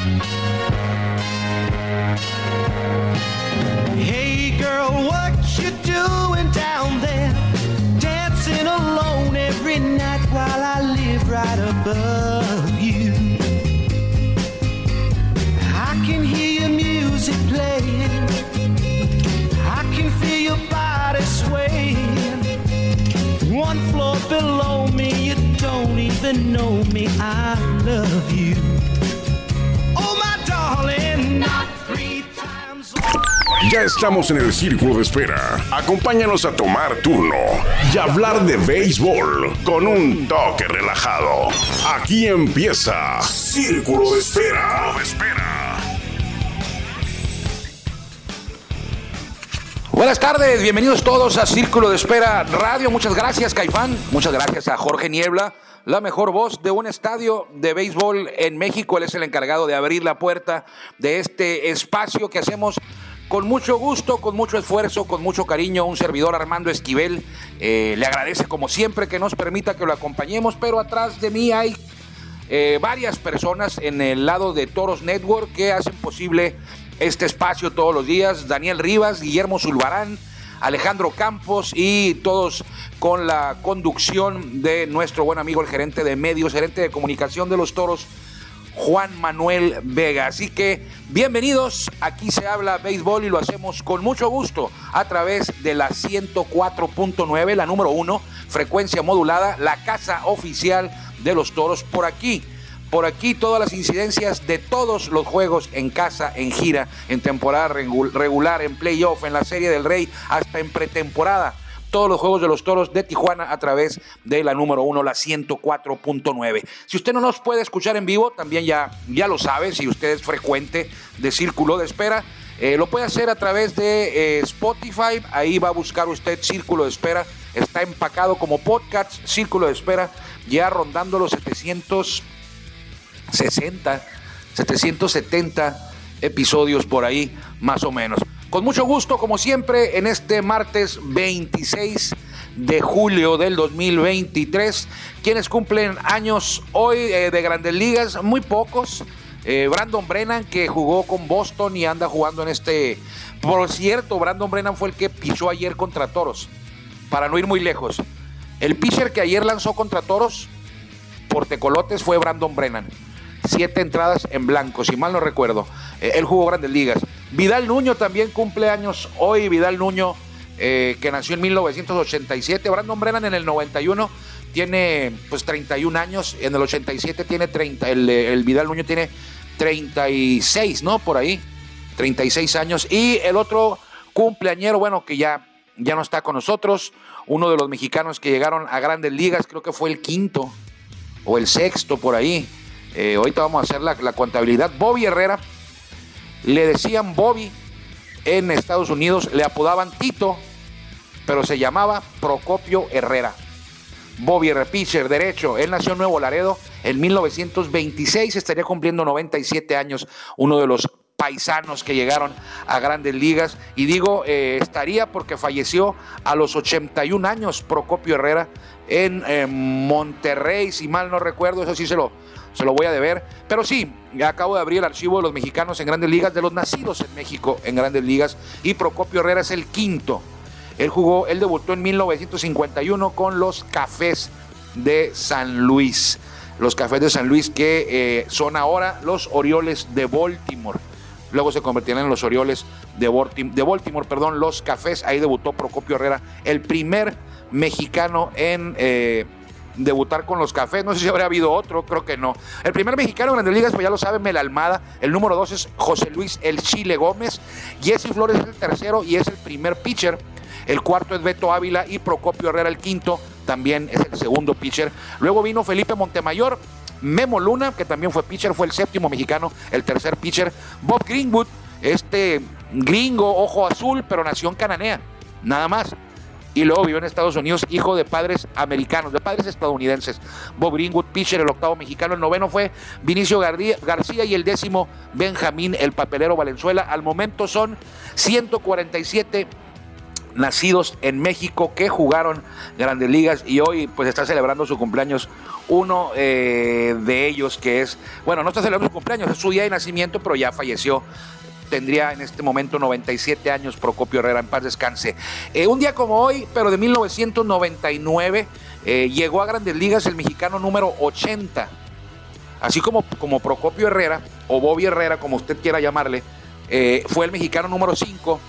Hey even know me. I love you. Oh, my darling, not three times. Ya estamos en el círculo de espera. Acompáñanos a tomar turno y hablar de béisbol con un toque relajado. Aquí empieza Círculo de Espera. Buenas tardes, bienvenidos todos a Círculo de Espera Radio. Muchas gracias, Caifán. Muchas gracias a Jorge Niebla, la mejor voz de un estadio de béisbol en México. Él es el encargado de abrir la puerta de este espacio que hacemos con mucho gusto, con mucho esfuerzo, con mucho cariño. Un servidor Armando Esquivel eh, le agradece como siempre que nos permita que lo acompañemos, pero atrás de mí hay eh, varias personas en el lado de Toros Network que hacen posible este espacio todos los días. Daniel Rivas, Guillermo Zulbarán, Alejandro Campos y todos con la conducción de nuestro buen amigo el gerente de medios, gerente de comunicación de los Toros, Juan Manuel Vega. Así que bienvenidos, aquí se habla béisbol y lo hacemos con mucho gusto a través de la 104.9, la número uno, frecuencia modulada, la casa oficial de los Toros por aquí. Por aquí todas las incidencias de todos los juegos en casa, en gira, en temporada regu- regular, en playoff, en la Serie del Rey, hasta en pretemporada. Todos los juegos de los toros de Tijuana a través de la número uno, la 104.9. Si usted no nos puede escuchar en vivo, también ya, ya lo sabe, si usted es frecuente de Círculo de Espera, eh, lo puede hacer a través de eh, Spotify, ahí va a buscar usted Círculo de Espera, está empacado como podcast, Círculo de Espera, ya rondando los 760, 770 episodios por ahí, más o menos. Con mucho gusto, como siempre, en este martes 26 de julio del 2023, quienes cumplen años hoy eh, de grandes ligas, muy pocos. Eh, Brandon Brennan, que jugó con Boston y anda jugando en este... Por cierto, Brandon Brennan fue el que pichó ayer contra Toros, para no ir muy lejos. El pitcher que ayer lanzó contra Toros por Tecolotes fue Brandon Brennan siete entradas en blanco, si mal no recuerdo. Eh, él jugó grandes ligas. Vidal Nuño también cumple años hoy. Vidal Nuño, eh, que nació en 1987. Brandon Brennan en el 91 tiene pues 31 años. En el 87 tiene 30. El, el Vidal Nuño tiene 36, ¿no? Por ahí. 36 años. Y el otro cumpleañero, bueno, que ya, ya no está con nosotros. Uno de los mexicanos que llegaron a grandes ligas, creo que fue el quinto o el sexto por ahí. Eh, ahorita vamos a hacer la, la, contabilidad. Bobby Herrera, le decían Bobby en Estados Unidos, le apodaban Tito, pero se llamaba Procopio Herrera. Bobby pitcher derecho, él nació en Nuevo Laredo en 1926, estaría cumpliendo 97 años, uno de los paisanos que llegaron a grandes ligas. Y digo, eh, estaría porque falleció a los 81 años Procopio Herrera en eh, Monterrey, si mal no recuerdo, eso sí se lo, se lo voy a deber. Pero sí, ya acabo de abrir el archivo de los mexicanos en grandes ligas, de los nacidos en México en grandes ligas, y Procopio Herrera es el quinto. Él jugó, él debutó en 1951 con los Cafés de San Luis. Los Cafés de San Luis que eh, son ahora los Orioles de Baltimore. Luego se convertirán en los Orioles de Baltimore, de Baltimore perdón, los Cafés. Ahí debutó Procopio Herrera, el primer mexicano en eh, debutar con los Cafés. No sé si habría habido otro, creo que no. El primer mexicano en Grandes Ligas, pues ya lo saben, Mel Almada. El número dos es José Luis El Chile Gómez. Jesse Flores es el tercero y es el primer pitcher. El cuarto es Beto Ávila y Procopio Herrera el quinto, también es el segundo pitcher. Luego vino Felipe Montemayor, Memo Luna, que también fue pitcher, fue el séptimo mexicano, el tercer pitcher. Bob Greenwood, este gringo, ojo azul, pero nació Cananea, nada más. Y luego vivió en Estados Unidos, hijo de padres americanos, de padres estadounidenses. Bob Greenwood, pitcher, el octavo mexicano. El noveno fue Vinicio García y el décimo Benjamín, el papelero Valenzuela. Al momento son 147 nacidos en México que jugaron grandes ligas y hoy pues está celebrando su cumpleaños uno eh, de ellos que es, bueno, no está celebrando su cumpleaños, es su día de nacimiento, pero ya falleció tendría en este momento 97 años Procopio Herrera, en paz descanse. Eh, un día como hoy, pero de 1999, eh, llegó a Grandes Ligas el mexicano número 80. Así como, como Procopio Herrera, o Bobby Herrera, como usted quiera llamarle, eh, fue el mexicano número 5.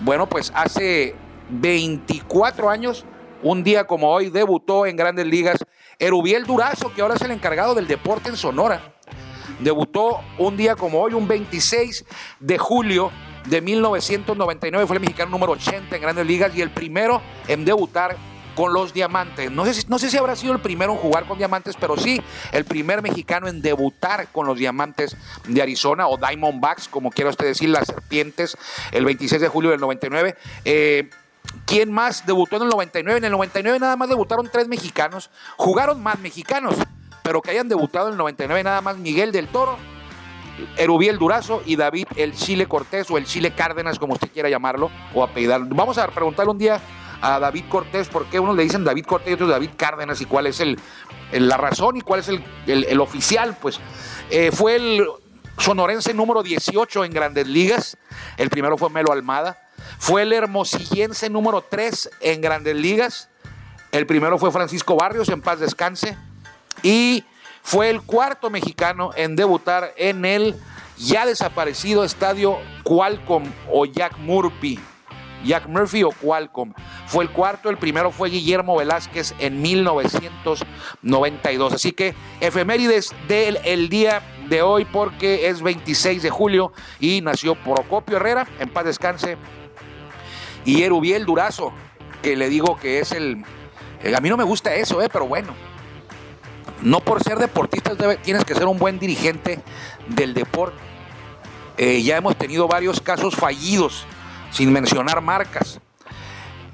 Bueno, pues hace 24 años, un día como hoy, debutó en Grandes Ligas Erubiel Durazo, que ahora es el encargado del deporte en Sonora. Debutó un día como hoy, un 26 de julio de 1999. Fue el mexicano número 80 en Grandes Ligas y el primero en debutar con los Diamantes. No sé, si, no sé si habrá sido el primero en jugar con Diamantes, pero sí el primer mexicano en debutar con los Diamantes de Arizona o Diamondbacks, como quiera usted decir, las serpientes, el 26 de julio del 99. Eh, ¿Quién más debutó en el 99? En el 99 nada más debutaron tres mexicanos. Jugaron más mexicanos pero que hayan debutado en el 99 nada más Miguel del Toro, Erubiel Durazo y David el Chile Cortés o el Chile Cárdenas, como usted quiera llamarlo, o apellidar. Vamos a preguntarle un día a David Cortés por qué unos le dicen David Cortés y otros David Cárdenas y cuál es el, la razón y cuál es el, oficial. Pues eh, fue el sonorense número 18 en Grandes Ligas, el primero fue Melo Almada. Fue el hermosillense número 3 en Grandes Ligas. El primero fue Francisco Barrios, en paz descanse y fue el cuarto mexicano en debutar en el ya desaparecido estadio Qualcomm o Jack Murphy. Jack Murphy o Qualcomm. Fue el cuarto, el primero fue Guillermo Velázquez en 1992. Así que efemérides del el día de hoy porque es 26 de julio y nació Procopio Herrera, en paz descanse, y Erubiel Durazo, que le digo que es el... A mí no me gusta eso, eh, pero bueno, no por ser deportista tienes que ser un buen dirigente del deporte. Eh, ya hemos tenido varios casos fallidos, sin mencionar marcas.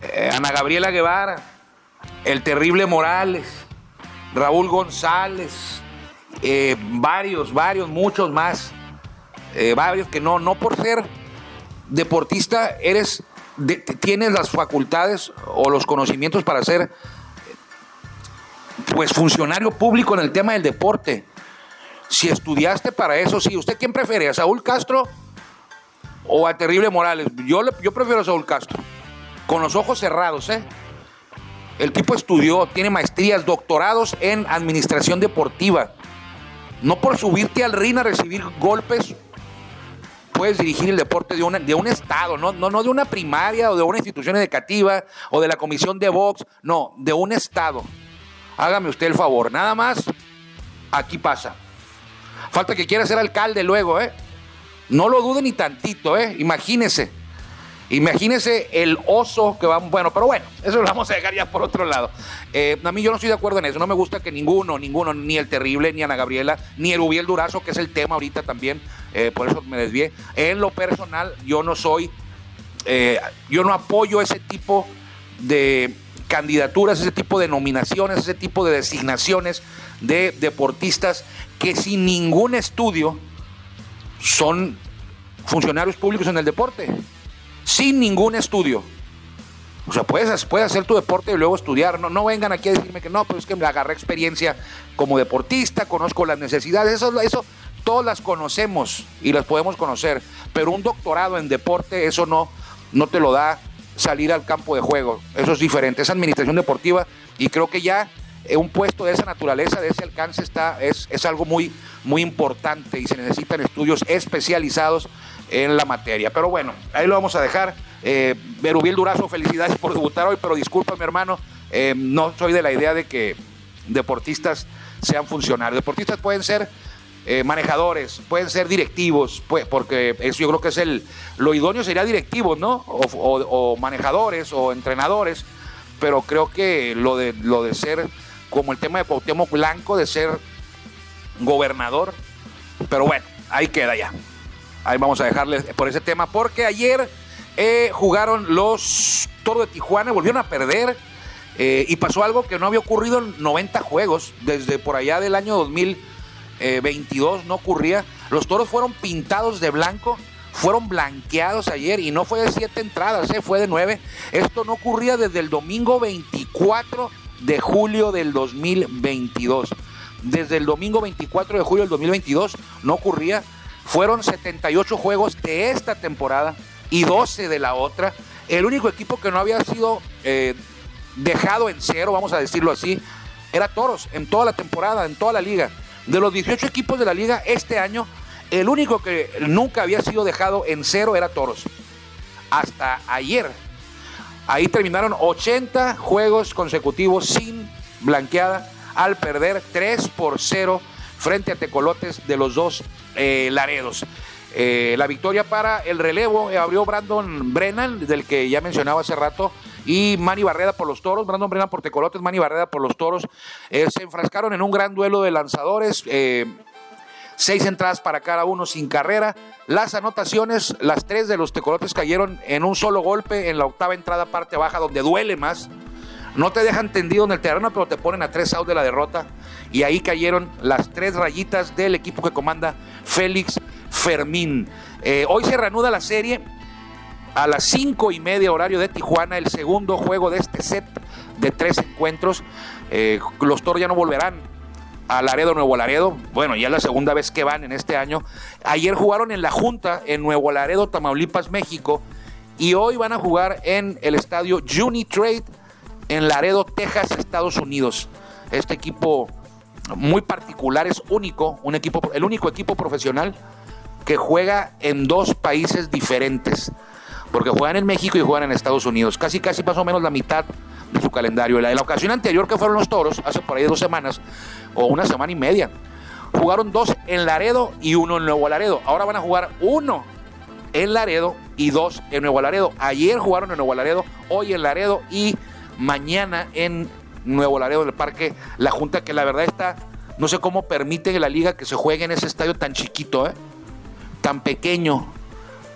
Eh, Ana Gabriela Guevara, el terrible Morales, Raúl González, eh, varios, varios, muchos más. varios que no, no por ser deportista eres, tienes las facultades o los conocimientos para ser pues funcionario público en el tema del deporte. Si estudiaste para eso, sí. ¿Usted quién prefiere? ¿A Saúl Castro o a Terrible Morales? Yo, yo prefiero a Saúl Castro. Con los ojos cerrados, ¿eh? El tipo estudió, tiene maestrías, doctorados en administración deportiva. No por subirte al ring a recibir golpes puedes dirigir el deporte de, de un estado, no, no, no de una primaria o de una institución educativa o de la comisión de box, no, de un estado. Hágame usted el favor, nada más, aquí pasa. Falta que quiera ser alcalde luego, ¿eh? No lo dude ni tantito, ¿eh? Imagínese. Imagínese el oso que va. Bueno, pero bueno, eso lo vamos a dejar ya por otro lado. Eh, a mí yo no estoy de acuerdo en eso. No me gusta que ninguno, ninguno, ni el terrible, ni Ana Gabriela, ni el Ubiel Durazo, que es el tema ahorita también, eh, por eso me desvié. En lo personal, yo no soy. Eh, yo no apoyo ese tipo de candidaturas, ese tipo de nominaciones, ese tipo de designaciones de deportistas que sin ningún estudio son funcionarios públicos en el deporte. Sin ningún estudio. O sea, puedes, puedes hacer tu deporte y luego estudiar. No, no vengan aquí a decirme que no, pero es que me agarré experiencia como deportista, conozco las necesidades. Eso, eso todas las conocemos y las podemos conocer. Pero un doctorado en deporte, eso no, no te lo da salir al campo de juego. Eso es diferente, es administración deportiva y creo que ya eh, un puesto de esa naturaleza, de ese alcance, está, es, es algo muy, muy importante y se necesitan estudios especializados en la materia. Pero bueno, ahí lo vamos a dejar. Eh, Durazo, felicidades por debutar hoy, pero disculpa mi hermano, eh, no soy de la idea de que deportistas sean funcionarios. Deportistas pueden ser eh, manejadores, pueden ser directivos, pues, porque eso yo creo que es el, lo idóneo sería directivos, ¿no? O, manejadores o entrenadores, pero creo que lo de, lo de ser, como el tema de Cuauhtémoc Blanco, de ser gobernador, pero bueno, ahí queda ya. Ahí vamos a dejarles por ese tema, porque ayer eh, jugaron los Toros de Tijuana, volvieron a perder. Eh, y pasó algo que no había ocurrido en 90 juegos, desde por allá del año 2000 22 eh, no ocurría. Los toros fueron pintados de blanco, fueron blanqueados ayer y no fue de siete entradas, ¿eh? fue de nueve. Esto no ocurría desde el domingo 24 de julio del 2022. Desde el domingo 24 de julio del 2022 no ocurría. Fueron 78 juegos de esta temporada y 12 de la otra. El único equipo que no había sido eh, dejado en cero, vamos a decirlo así, era Toros en toda la temporada, en toda la liga. De los 18 equipos de la liga este año, el único que nunca había sido dejado en cero era Toros. Hasta ayer. Ahí terminaron 80 juegos consecutivos sin blanqueada al perder 3 por 0 frente a Tecolotes de los dos eh, Laredos. Eh, la victoria para el relevo eh, abrió Brandon Brennan, del que ya mencionaba hace rato, y Manny Barreda por los toros. Brandon Brennan por Tecolotes, Manny Barreda por los toros. se enfrascaron en un gran duelo de lanzadores. Seis entradas para cada uno sin carrera. Las anotaciones, las tres de los tecolotes cayeron en un solo golpe en la octava entrada parte baja, donde duele más. No te dejan tendido en el terreno, pero te ponen a tres outs de la derrota. Y ahí cayeron las tres rayitas del equipo que comanda Félix Fermín. Eh, hoy se reanuda la serie a las cinco y media horario de Tijuana, el segundo juego de este set de tres encuentros. Eh, los toros ya no volverán a Laredo, Nuevo Laredo. Bueno, ya es la segunda vez que van en este año. Ayer jugaron en la Junta en Nuevo Laredo, Tamaulipas, México. Y hoy van a jugar en el estadio Unitrade en Laredo, Texas, Estados Unidos. Este equipo muy particular, es único, un equipo, el único equipo profesional que juega en dos países diferentes. Porque juegan en México y juegan en Estados Unidos. Casi, casi más o menos la mitad de su calendario. La, la ocasión anterior que fueron los toros, hace por ahí dos semanas, o una semana y media, jugaron dos en Laredo y uno en Nuevo Laredo. Ahora van a jugar uno en Laredo y dos en Nuevo Laredo. Ayer jugaron en Nuevo Laredo, hoy en Laredo y mañana en Nuevo Laredo del Parque La Junta, que la verdad está, no sé cómo permite la liga que se juegue en ese estadio tan chiquito, ¿eh? tan pequeño.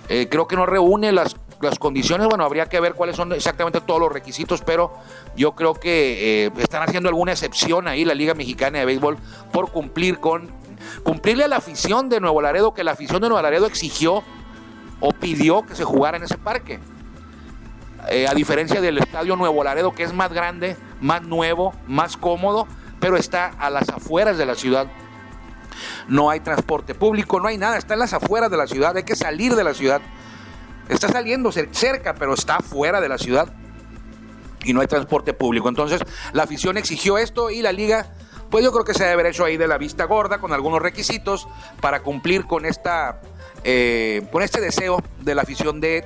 Eh, creo que no reúne las las condiciones, bueno, habría que ver cuáles son exactamente todos los requisitos, pero yo creo que eh, están haciendo alguna excepción ahí la Liga Mexicana de Béisbol por cumplir con, cumplirle a la afición de Nuevo Laredo, que la afición de Nuevo Laredo exigió o pidió que se jugara en ese parque. Eh, a diferencia del estadio Nuevo Laredo, que es más grande, más nuevo, más cómodo, pero está a las afueras de la ciudad. No hay transporte público, no hay nada, está en las afueras de la ciudad, hay que salir de la ciudad Está saliendo cerca, pero está fuera de la ciudad y no hay transporte público. Entonces, la afición exigió esto y la liga, pues yo creo que se debe haber hecho ahí de la vista gorda con algunos requisitos para cumplir con esta, eh, con este deseo de la afición de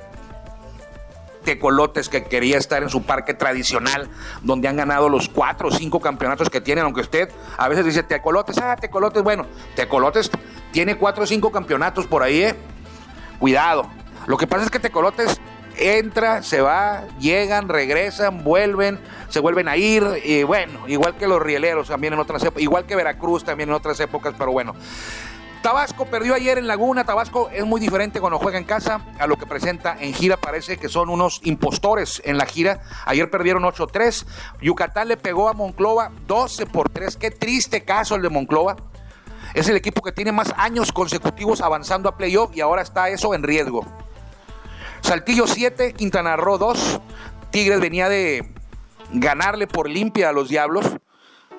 Tecolotes que quería estar en su parque tradicional, donde han ganado los cuatro o cinco campeonatos que tienen, aunque usted a veces dice Tecolotes, ah, Tecolotes, bueno, Tecolotes tiene cuatro o cinco campeonatos por ahí, ¿eh? Cuidado, lo que pasa es que Tecolotes entra, se va, llegan, regresan, vuelven, se vuelven a ir, y bueno, igual que los rieleros también en otras épocas, igual que Veracruz también en otras épocas, pero bueno. Tabasco perdió ayer en Laguna. Tabasco es muy diferente cuando juega en casa a lo que presenta en gira. Parece que son unos impostores en la gira. Ayer perdieron 8-3. Yucatán le pegó a Monclova 12 por 3. Qué triste caso el de Monclova. Es el equipo que tiene más años consecutivos avanzando a playoff y ahora está eso en riesgo. Saltillo 7, Quintana Roo 2. Tigres venía de ganarle por limpia a los Diablos.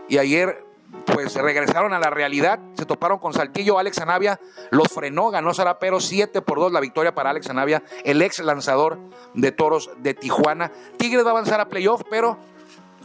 Y ayer, pues regresaron a la realidad. Se toparon con Saltillo. Alex Anavia los frenó, ganó Sarapero 7 por 2 la victoria para Alex Anavia, el ex lanzador de toros de Tijuana. Tigres va a avanzar a playoff, pero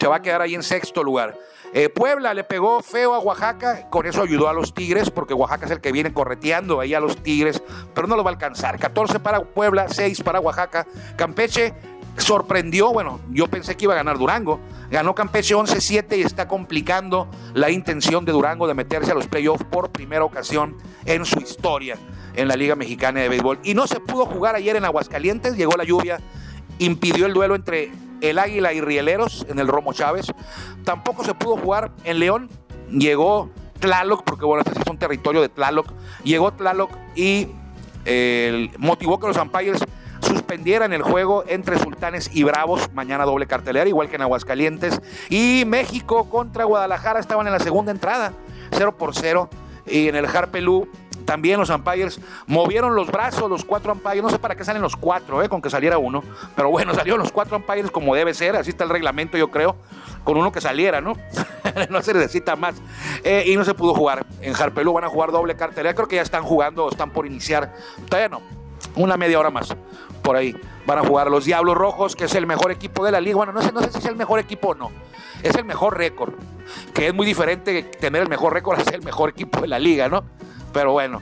se va a quedar ahí en sexto lugar. Eh, Puebla le pegó feo a Oaxaca, con eso ayudó a los Tigres, porque Oaxaca es el que viene correteando ahí a los Tigres, pero no lo va a alcanzar. 14 para Puebla, 6 para Oaxaca. Campeche sorprendió, bueno, yo pensé que iba a ganar Durango. Ganó Campeche 11-7 y está complicando la intención de Durango de meterse a los playoffs por primera ocasión en su historia en la Liga Mexicana de Béisbol. Y no se pudo jugar ayer en Aguascalientes, llegó la lluvia, impidió el duelo entre el Águila y Rieleros en el Romo Chávez. Tampoco se pudo jugar en León. Llegó Tlaloc, porque bueno, este es un territorio de Tlaloc. Llegó Tlaloc y eh, motivó que los umpires suspendieran el juego entre Sultanes y Bravos. Mañana doble cartelera, igual que en Aguascalientes. Y México contra Guadalajara estaban en la segunda entrada, 0 por 0. Y en el Harpelú también los umpires movieron los brazos, los cuatro umpires. No sé para qué salen los cuatro, ¿eh? con que saliera uno. Pero bueno, salieron los cuatro umpires como debe ser. Así está el reglamento, yo creo. Con uno que saliera, ¿no? no se necesita más. Eh, y no se pudo jugar. En Harpelú van a jugar doble cartelera. Creo que ya están jugando, están por iniciar. Todavía no. Una media hora más. Por ahí van a jugar los Diablos Rojos, que es el mejor equipo de la liga. Bueno, no sé, no sé si es el mejor equipo o no. Es el mejor récord. Que es muy diferente tener el mejor récord a ser el mejor equipo de la liga, ¿no? Pero bueno,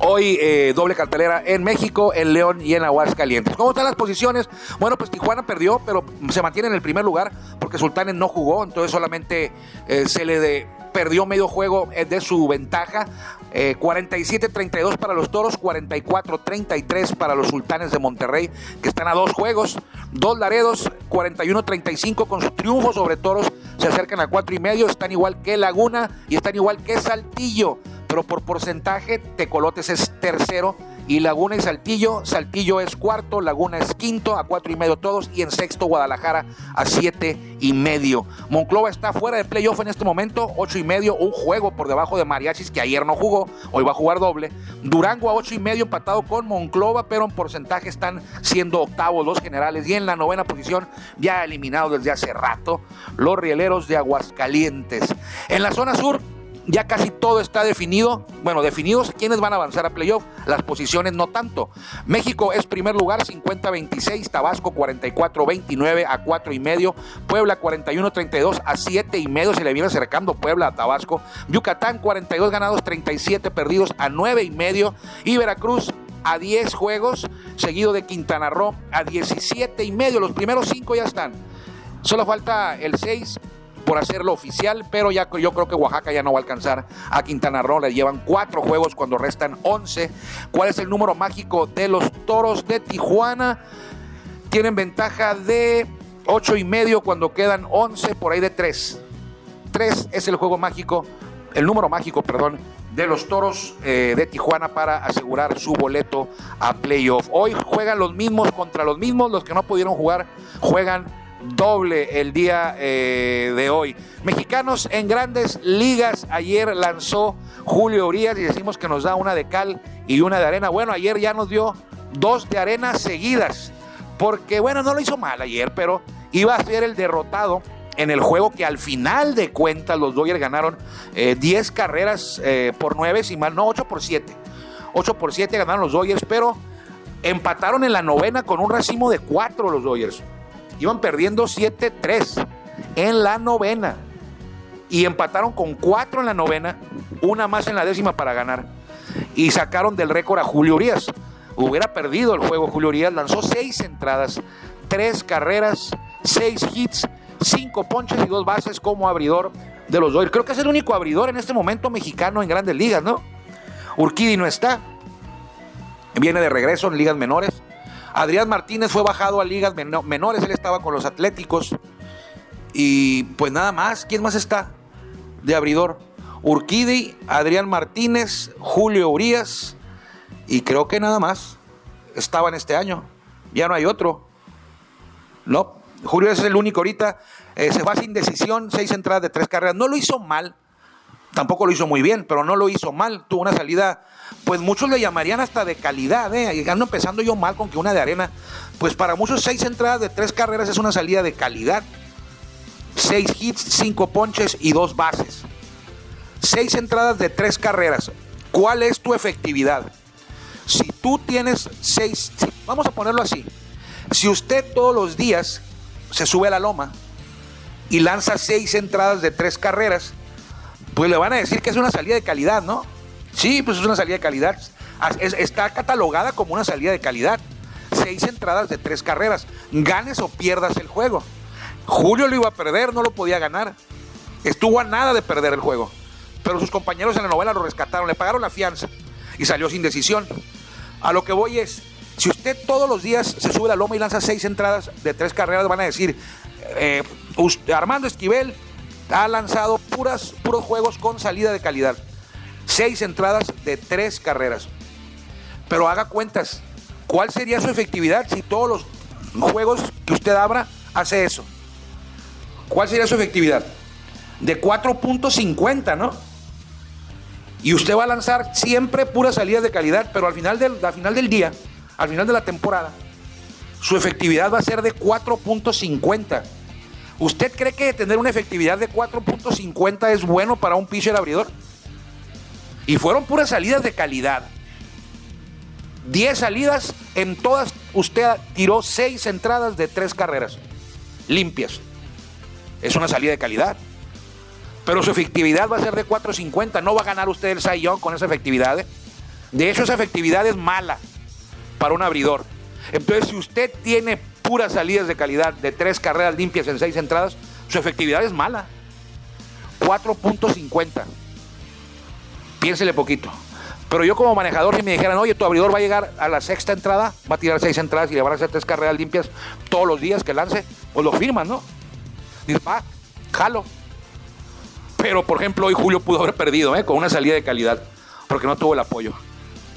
Hoy eh, doble cartelera en México, en León y en Aguascalientes. ¿Cómo están las posiciones? Bueno, pues Tijuana perdió, pero se mantiene en el primer lugar porque Sultanes no jugó, entonces solamente eh, se le perdió medio juego eh, de su ventaja. 47-32 para los Toros, 44-33 para los Sultanes de Monterrey, que están a dos juegos. Dos Laredos, 41-35 con su triunfo sobre Toros, se acercan a cuatro y medio, están igual que Laguna y están igual que Saltillo pero por porcentaje Tecolotes es tercero y Laguna y Saltillo, Saltillo es cuarto, Laguna es quinto, a cuatro y medio todos, y en sexto Guadalajara a siete y medio. Monclova está fuera de playoff en este momento, ocho y medio, un juego por debajo de Mariachis que ayer no jugó, hoy va a jugar doble. Durango a ocho y medio empatado con Monclova, pero en porcentaje están siendo octavos los generales y en la novena posición ya eliminados desde hace rato los rieleros de Aguascalientes. En la zona sur, ya casi todo está definido. Bueno, definidos quiénes van a avanzar a playoff, las posiciones no tanto. México es primer lugar, 50-26, Tabasco 44-29 a 4 y medio, Puebla 41-32 a 7 y medio, se le viene acercando Puebla a Tabasco, Yucatán 42 ganados, 37 perdidos a 9 y medio y Veracruz a 10 juegos, seguido de Quintana Roo a 17 y medio. Los primeros 5 ya están. Solo falta el 6 por hacerlo oficial, pero ya yo creo que Oaxaca ya no va a alcanzar a Quintana Roo. Le llevan cuatro juegos cuando restan 11. ¿Cuál es el número mágico de los toros de Tijuana? Tienen ventaja de 8 y medio cuando quedan 11 por ahí de 3. 3 es el juego mágico, el número mágico, perdón, de los toros eh, de Tijuana para asegurar su boleto a playoff. Hoy juegan los mismos contra los mismos, los que no pudieron jugar juegan doble el día eh, de hoy. Mexicanos en grandes ligas. Ayer lanzó Julio Urias y decimos que nos da una de cal y una de arena. Bueno, ayer ya nos dio dos de arena seguidas. Porque, bueno, no lo hizo mal ayer, pero iba a ser el derrotado en el juego que al final de cuentas los Dodgers ganaron 10 eh, carreras eh, por 9, si mal, no, 8 por 7. 8 por 7 ganaron los Dodgers, pero empataron en la novena con un racimo de 4 los Dodgers. Iban perdiendo 7-3 en la novena. Y empataron con 4 en la novena, una más en la décima para ganar. Y sacaron del récord a Julio Urias. Hubiera perdido el juego Julio Urias, lanzó 6 entradas, 3 carreras, 6 hits, 5 ponches y 2 bases como abridor de los Dodgers. Creo que es el único abridor en este momento mexicano en grandes ligas, ¿no? Urquidi no está. Viene de regreso en ligas menores. Adrián Martínez fue bajado a ligas menores, él estaba con los Atléticos. Y pues nada más, ¿quién más está de abridor? Urquidi, Adrián Martínez, Julio Urias y creo que nada más estaban este año. Ya no hay otro. No, Julio es el único ahorita. Eh, se va sin decisión, seis entradas de tres carreras. No lo hizo mal, tampoco lo hizo muy bien, pero no lo hizo mal. Tuvo una salida pues muchos le llamarían hasta de calidad, ¿eh? ando empezando yo mal con que una de arena, pues para muchos seis entradas de tres carreras es una salida de calidad. Seis hits, cinco ponches y dos bases. Seis entradas de tres carreras. ¿Cuál es tu efectividad? Si tú tienes seis, vamos a ponerlo así. Si usted todos los días se sube a la loma y lanza seis entradas de tres carreras, pues le van a decir que es una salida de calidad, ¿no? Sí, pues es una salida de calidad. está catalogada como una salida de calidad. Seis entradas de tres carreras. Ganes o pierdas el juego. Julio lo iba a perder, no lo podía ganar. Estuvo a nada de perder el juego. Pero sus compañeros en la novela lo rescataron, le pagaron la fianza y salió sin decisión. A lo que voy es, si usted todos los días se sube a la loma y lanza seis entradas de tres carreras, van a decir, eh, Armando Esquivel ha lanzado puras, puros juegos con salida de calidad. Seis entradas de tres carreras. Pero haga cuentas. ¿Cuál sería su efectividad si todos los juegos que usted abra hace eso? ¿Cuál sería su efectividad? De 4.50, ¿no? Y usted va a lanzar siempre puras salidas de calidad, pero al final del, al final del día, al final de la temporada, su efectividad va a ser de 4.50. ¿Usted cree que tener una efectividad de 4.50 es bueno para un pitcher abridor? Y fueron puras salidas de calidad. 10 salidas, en todas usted tiró 6 entradas de 3 carreras limpias. Es una salida de calidad. Pero su efectividad va a ser de 4.50. No va a ganar usted el Sayón con esa efectividad. ¿eh? De hecho, esa efectividad es mala para un abridor. Entonces, si usted tiene puras salidas de calidad de tres carreras limpias en seis entradas, su efectividad es mala. 4.50. Piénsele poquito. Pero yo como manejador, si me dijeran, oye, tu abridor va a llegar a la sexta entrada, va a tirar seis entradas y le van a hacer tres carreras limpias todos los días que lance, pues lo firman, ¿no? Dice, va, jalo. Pero, por ejemplo, hoy Julio pudo haber perdido, ¿eh? Con una salida de calidad, porque no tuvo el apoyo.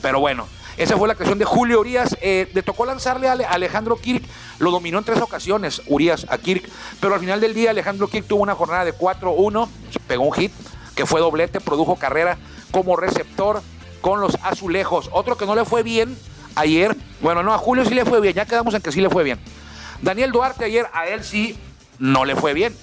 Pero bueno, esa fue la actuación de Julio Urias. Eh, le tocó lanzarle a Alejandro Kirk. Lo dominó en tres ocasiones, Urias a Kirk. Pero al final del día, Alejandro Kirk tuvo una jornada de 4-1. Pegó un hit, que fue doblete, produjo carrera como receptor con los azulejos. Otro que no le fue bien ayer. Bueno, no, a Julio sí le fue bien. Ya quedamos en que sí le fue bien. Daniel Duarte ayer, a él sí no le fue bien.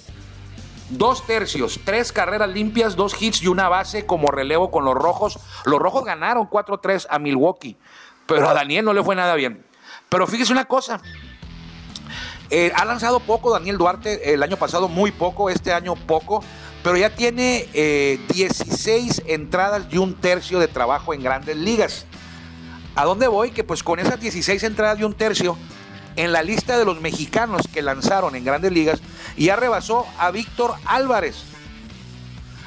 Dos tercios, tres carreras limpias, dos hits y una base como relevo con los rojos. Los rojos ganaron 4-3 a Milwaukee, pero a Daniel no le fue nada bien. Pero fíjese una cosa, eh, ha lanzado poco Daniel Duarte, el año pasado muy poco, este año poco, pero ya tiene 16 eh, entradas y un tercio de trabajo en grandes ligas. ¿A dónde voy? Que pues con esas 16 entradas y un tercio en la lista de los mexicanos que lanzaron en grandes ligas ya rebasó a Víctor Álvarez,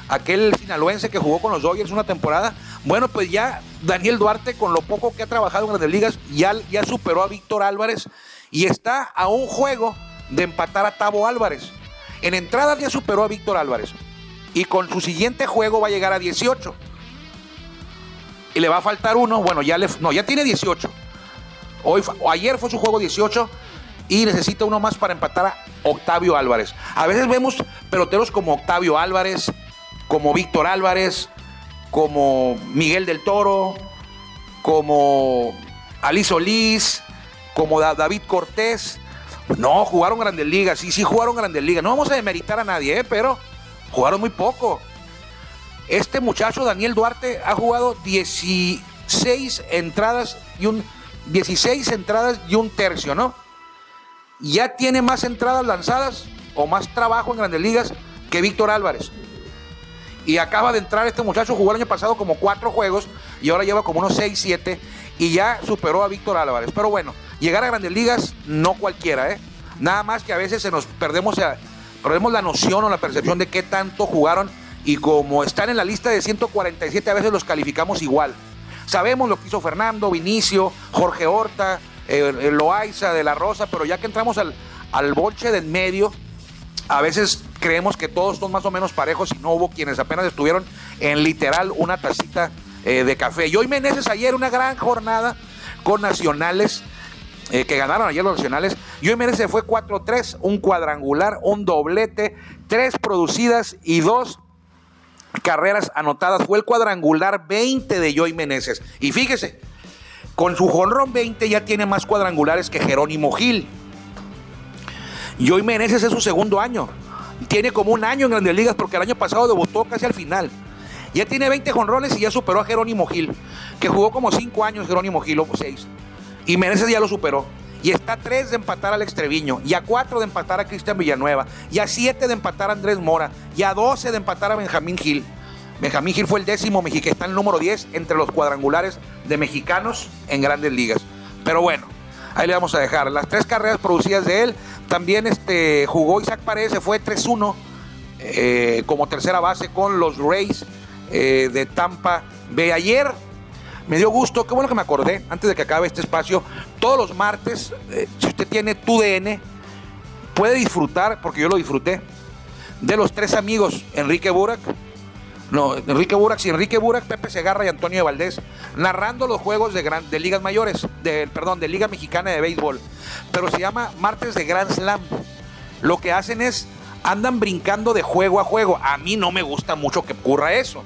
aquel sinaloense que jugó con los Dodgers una temporada. Bueno, pues ya Daniel Duarte, con lo poco que ha trabajado en grandes ligas, ya, ya superó a Víctor Álvarez y está a un juego de empatar a Tavo Álvarez. En entrada ya superó a Víctor Álvarez y con su siguiente juego va a llegar a 18. Y le va a faltar uno, bueno, ya le, no, ya tiene 18 Hoy, ayer fue su juego 18 y necesita uno más para empatar a Octavio Álvarez. A veces vemos peloteros como Octavio Álvarez, como Víctor Álvarez, como Miguel del Toro, como Ali Solís, como David Cortés. No, jugaron grandes ligas, sí, sí jugaron grandes ligas. No vamos a demeritar a nadie, ¿eh? pero jugaron muy poco. Este muchacho, Daniel Duarte, ha jugado 16 entradas y un 16 entradas y un tercio, ¿no? Ya tiene más entradas lanzadas o más trabajo en grandes ligas que Víctor Álvarez. Y acaba de entrar este muchacho, jugó el año pasado como cuatro juegos y ahora lleva como unos 6, 7 y ya superó a Víctor Álvarez. Pero bueno, llegar a grandes ligas no cualquiera, ¿eh? Nada más que a veces se nos perdemos, perdemos la noción o la percepción de qué tanto jugaron y como están en la lista de 147 a veces los calificamos igual. Sabemos lo que hizo Fernando, Vinicio, Jorge Horta, Loaiza de la Rosa, pero ya que entramos al, al bolche de en medio, a veces creemos que todos son más o menos parejos y no hubo quienes apenas estuvieron en literal una tacita eh, de café. Y hoy Meneses ayer una gran jornada con nacionales. Eh, que ganaron ayer los nacionales. Y hoy Meneses fue 4-3, un cuadrangular, un doblete, tres producidas y dos carreras anotadas. Fue el cuadrangular 20 de Joy Meneses. Y fíjese, con su jonrón 20 ya tiene más cuadrangulares que Jerónimo Gil. Joy Meneses es su segundo año. Tiene como un año en Grandes Ligas porque el año pasado debutó casi al final. Ya tiene 20 jonrones y ya superó a Jerónimo Gil, que jugó como 5 años Jerónimo Gil o 6. Y Meneses ya lo superó. Y está a 3 de empatar al Extreviño, y a 4 de empatar a Cristian Villanueva, y a 7 de empatar a Andrés Mora, y a 12 de empatar a Benjamín Gil. Benjamín Gil fue el décimo mexicano, está en el número 10 entre los cuadrangulares de mexicanos en grandes ligas. Pero bueno, ahí le vamos a dejar. Las tres carreras producidas de él, también este, jugó Isaac Paredes, se fue 3-1 eh, como tercera base con los Rays eh, de Tampa Bay. Ayer me dio gusto, qué bueno que me acordé, antes de que acabe este espacio, todos los martes, eh, si usted tiene tu DN, puede disfrutar, porque yo lo disfruté, de los tres amigos, Enrique Burak, no, Enrique Burak, y Enrique Burak, Pepe Segarra y Antonio Valdés, narrando los juegos de, de ligas mayores, perdón, de Liga Mexicana de Béisbol, pero se llama Martes de Grand Slam. Lo que hacen es, andan brincando de juego a juego. A mí no me gusta mucho que ocurra eso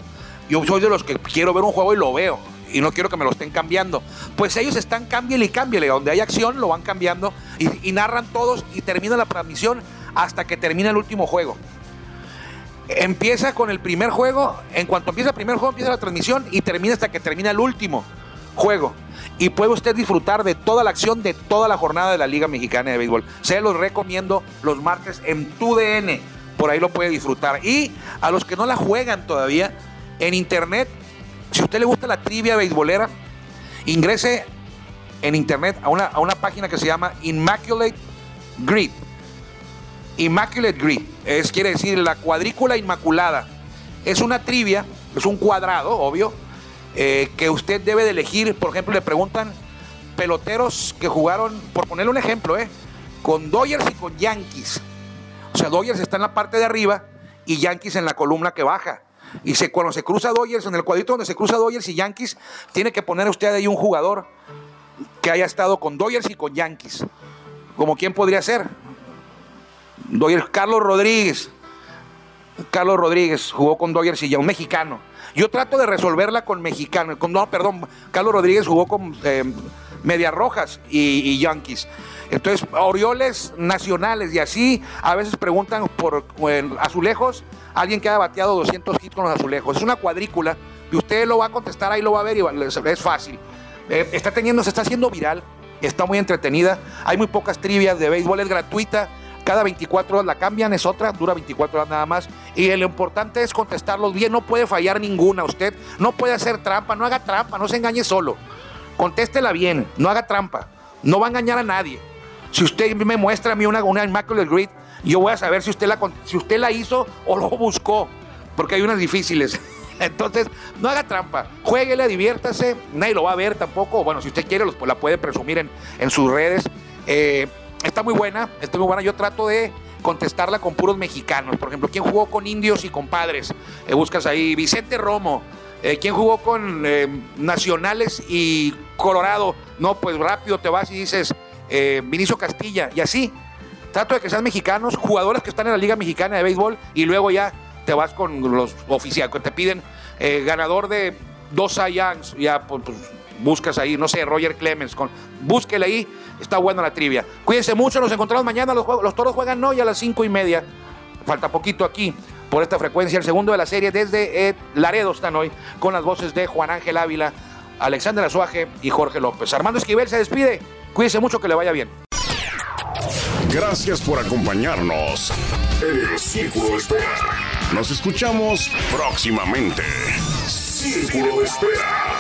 Yo soy de los que quiero ver un juego y lo veo. Y no quiero que me lo estén cambiando. Pues ellos están cámbiale y cámbiale. Donde hay acción lo van cambiando y, y narran todos y termina la transmisión hasta que termina el último juego. Empieza con el primer juego, en cuanto empieza el primer juego empieza la transmisión y termina hasta que termina el último juego. Y puede usted disfrutar de toda la acción de toda la jornada de la Liga Mexicana de Béisbol. Se los recomiendo los martes en TUDN. Por ahí lo puede disfrutar. Y a los que no la juegan todavía, en internet, si usted le gusta la trivia beisbolera, ingrese en internet a una, a una página que se llama Immaculate Grid. Immaculate Grid, es, quiere decir la cuadrícula inmaculada. Es una trivia, es un cuadrado, obvio, eh, que usted debe de elegir. Por ejemplo, le preguntan peloteros que jugaron, por ponerle un ejemplo, eh, con Dodgers y con Yankees. O sea, Dodgers está en la parte de arriba y Yankees en la columna que baja. Y cuando se cruza Dodgers, en el cuadrito donde se cruza Dodgers y Yankees, tiene que poner usted ahí un jugador que haya estado con Dodgers y con Yankees. Como quién podría ser. Dodgers, Carlos Rodríguez. Carlos Rodríguez jugó con Dodgers y ya un mexicano. Yo trato de resolverla con mexicano. Con, no, perdón, Carlos Rodríguez jugó con eh, Medias Rojas y, Yankees. Entonces, Orioles nacionales y así, a veces preguntan por azulejos, alguien que haya bateado 200 hits con los azulejos. Es una cuadrícula y usted lo va a contestar, ahí lo va a ver y es fácil. Eh, está teniendo, se está haciendo viral, está muy entretenida. Hay muy pocas trivias de béisbol, es gratuita cada 24 horas la cambian, es otra, dura 24 horas nada más. Y lo importante es contestarlos bien, no puede fallar ninguna. Usted no puede hacer trampa, no haga trampa, no se engañe solo. Contéstela bien, no haga trampa, no va a engañar a nadie. Si usted me muestra a mí una, una Immaculate Grid, yo voy a saber si usted, la, si usted la hizo o lo buscó, porque hay unas difíciles. Entonces, no haga trampa, jueguele, diviértase, nadie lo va a ver tampoco. Bueno, si usted quiere, la puede presumir en, en sus redes. Eh, está muy buena, está muy buena. Yo trato de contestarla con puros mexicanos. Por ejemplo, ¿quién jugó con indios y compadres? Eh, buscas ahí Vicente Romo. Eh, ¿Quién jugó con eh, nacionales y Colorado? No, pues rápido te vas y dices Vinicio Castilla. Y así, trato de que sean mexicanos, jugadores que están en la Liga Mexicana de Béisbol y luego ya te vas con los oficiales, que te piden ganador de dos Youngs, ya pues, pues buscas ahí, no sé, Roger Clemens, con, búsquele ahí, está buena la trivia. Cuídense mucho, nos encontramos mañana, los, los toros juegan hoy a las cinco y media, falta poquito aquí por esta frecuencia, el segundo de la serie desde Laredo están hoy, con las voces de Juan Ángel Ávila, Alexander Azuaje y Jorge López. Armando Esquivel se despide, cuídense mucho, que le vaya bien. Gracias por acompañarnos en el Círculo de Espera. Nos escuchamos próximamente. Círculo de Espera.